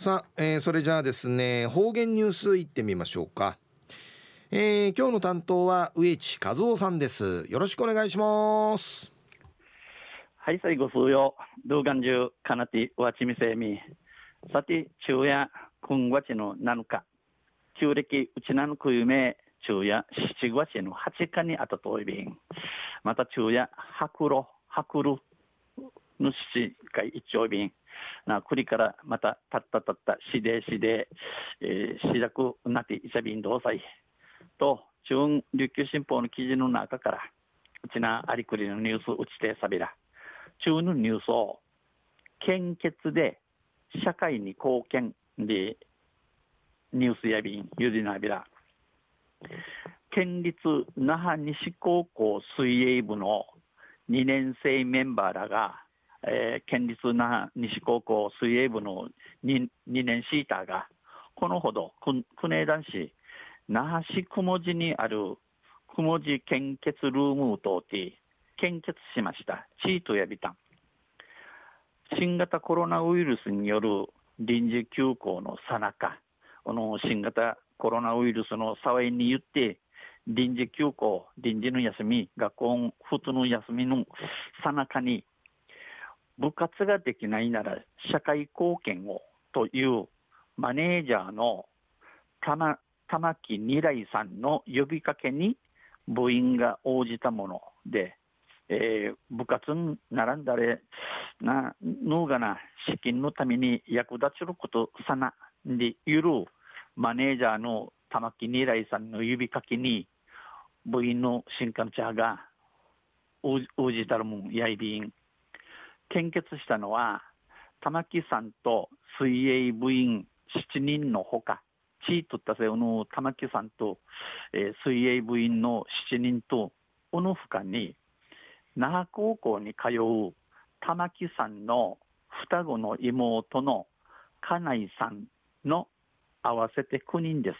さあ、えー、それじゃあですね方言ニュースいってみましょうか、えー、今日の担当は植地和夫さんです。よろしくお願いします。はい最後数曜。動画中かなてわちみせみ。さて昼夜今月の7日。旧暦うちなのくゆめ昼夜7月の8日にあたといびん。また昼夜白露白露の七回一丁便な栗からまたたったたったしでしで、えー、しだくなってい。さびん同祭と中琉球新報の記事の中からうちなありくりのニュースうちてさびら。中のニュースを献血で社会に貢献でニュースやびんゆりなびら。県立那覇西高校水泳部の2年生メンバーらがえー、県立那覇西高校水泳部の 2, 2年シーターが、このほど、国営男子、那覇市雲寺にある雲寺献血ルームを通って献血しました。チートやビタン。新型コロナウイルスによる臨時休校のさなか、この新型コロナウイルスの騒ぎに言って、臨時休校、臨時の休み、学校普通の休みのさなかに部活ができないなら社会貢献をというマネージャーの玉玉木二来さんの呼びかけに部員が応じたもので、えー、部活に並んだれなのがな資金のために役立ちることさなでいるマネージャーの玉木二来さんの呼びかけに部員の新幹茶が応じたるもんやいびん献血したのは玉木さんと水泳部員7人のほか地とったせおの玉木さんと、えー、水泳部員の7人とおのふかに那覇高校に通う玉木さんの双子の妹の金井さんの合わせて9人です。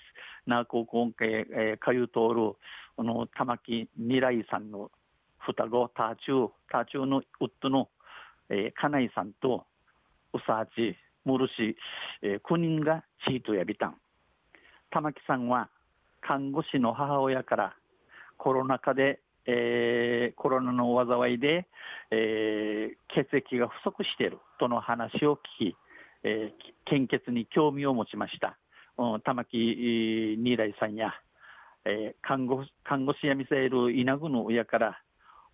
那覇高校へ、えー、通う通るこの玉木未来さんの双子ターチューターチューのウッドのえー、金井さんと宇佐八、ムルシ、えー、9人がチートやビタン。玉木さんは看護師の母親からコロナ禍で、えー、コロナの災いで、えー、血液が不足しているとの話を聞き、えー、献血に興味を持ちました。うん、玉木二来さんや、えー、看護看護師やミサイル稲具の親から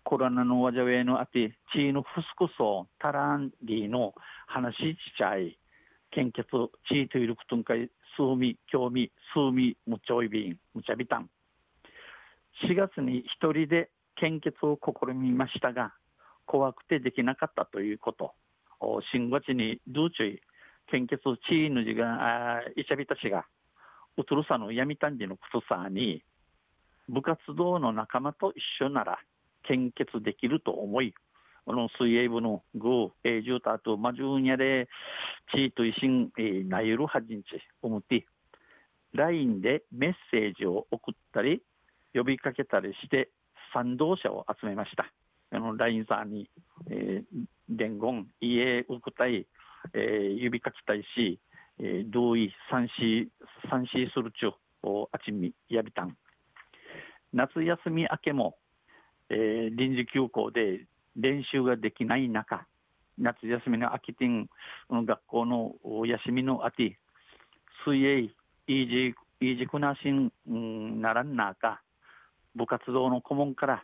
コロナのわじゃウのあて、チーのフスクソ、タランリーの話ちちゃい、献血、チーといることんかい、数味、興味、数味、むちょいびん、むちゃびたん。4月に一人で献血を試みましたが、怖くてできなかったということ。新月にドゥーチュイ、献血チーヌジが、イチャビたちが、うつるさの闇たんじのことさに、部活動の仲間と一緒なら、献血できると思い、この水泳部のグー、ジューターとマジューニャで、チーと一心、なゆるはじんち、思って、LINE でメッセージを送ったり、呼びかけたりして、賛同者を集めました。あの、LINE さんに、えー、伝言、家送ったり、えー、呼びかけたいし、えー、同意、賛成、賛成するちゅう、あちみ、やびたん。夏休み明けも、えー、臨時休校で練習ができない中、夏休みの空き店、学校の休みの秋、水泳、イージー、イージクナシンならんなか、部活動の顧問から、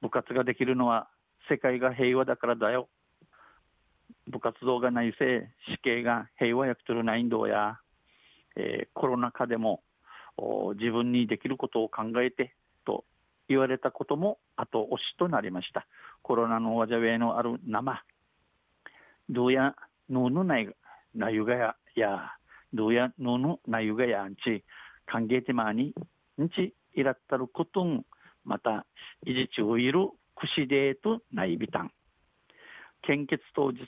部活ができるのは世界が平和だからだよ。部活動がないせい、死刑が平和やくとるないんどや、えー、コロナ禍でも自分にできることを考えて言われたことも後押しとなりました。コロナのわじゃウェのある生、どうやのぬないなゆがやや、どうやのぬなゆがやんち、歓迎てまに、んちいらったることん、また、いじちをいるくしでとないびたん。献血当日、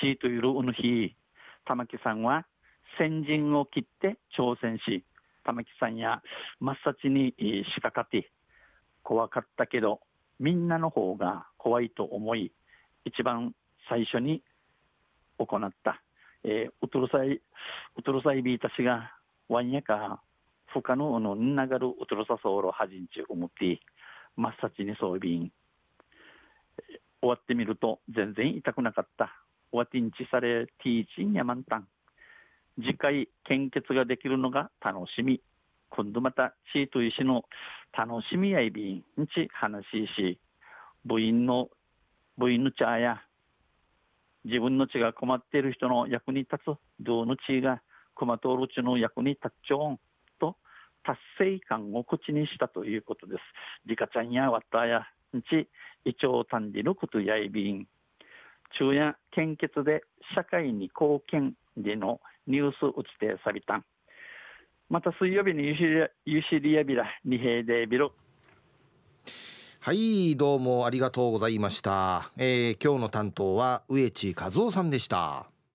ちいといるうぬひ、玉木さんは先陣を切って挑戦し、玉木さんや真っ先に仕掛かって、怖かったけど、みんなの方が怖いと思い、一番最初に行ったえー、ウトロサイ、ウトロサイビーたちが、ワンヤか、不可能の流るウトロサソーロはじんち思って、真っ先にそうびん。終わってみると、全然痛くなかった。わてんちされ、ティーチンヤマンタン。次回、献血ができるのが楽しみ。今度また、チート石の楽しみやいびんち話しし、部員の、部員の茶や、自分の血が困っている人の役に立つ、どの血が熊通る血の役に立っちょんと、達成感を口にしたということです。リカちゃんやわったや、んち、胃腸短理のことやいびん。昼夜献血で社会に貢献でのニュース打ちてさびたん。また水曜日にユシリユシリアビラ二平でビロ。はいどうもありがとうございました、えー、今日の担当は植地和夫さんでした。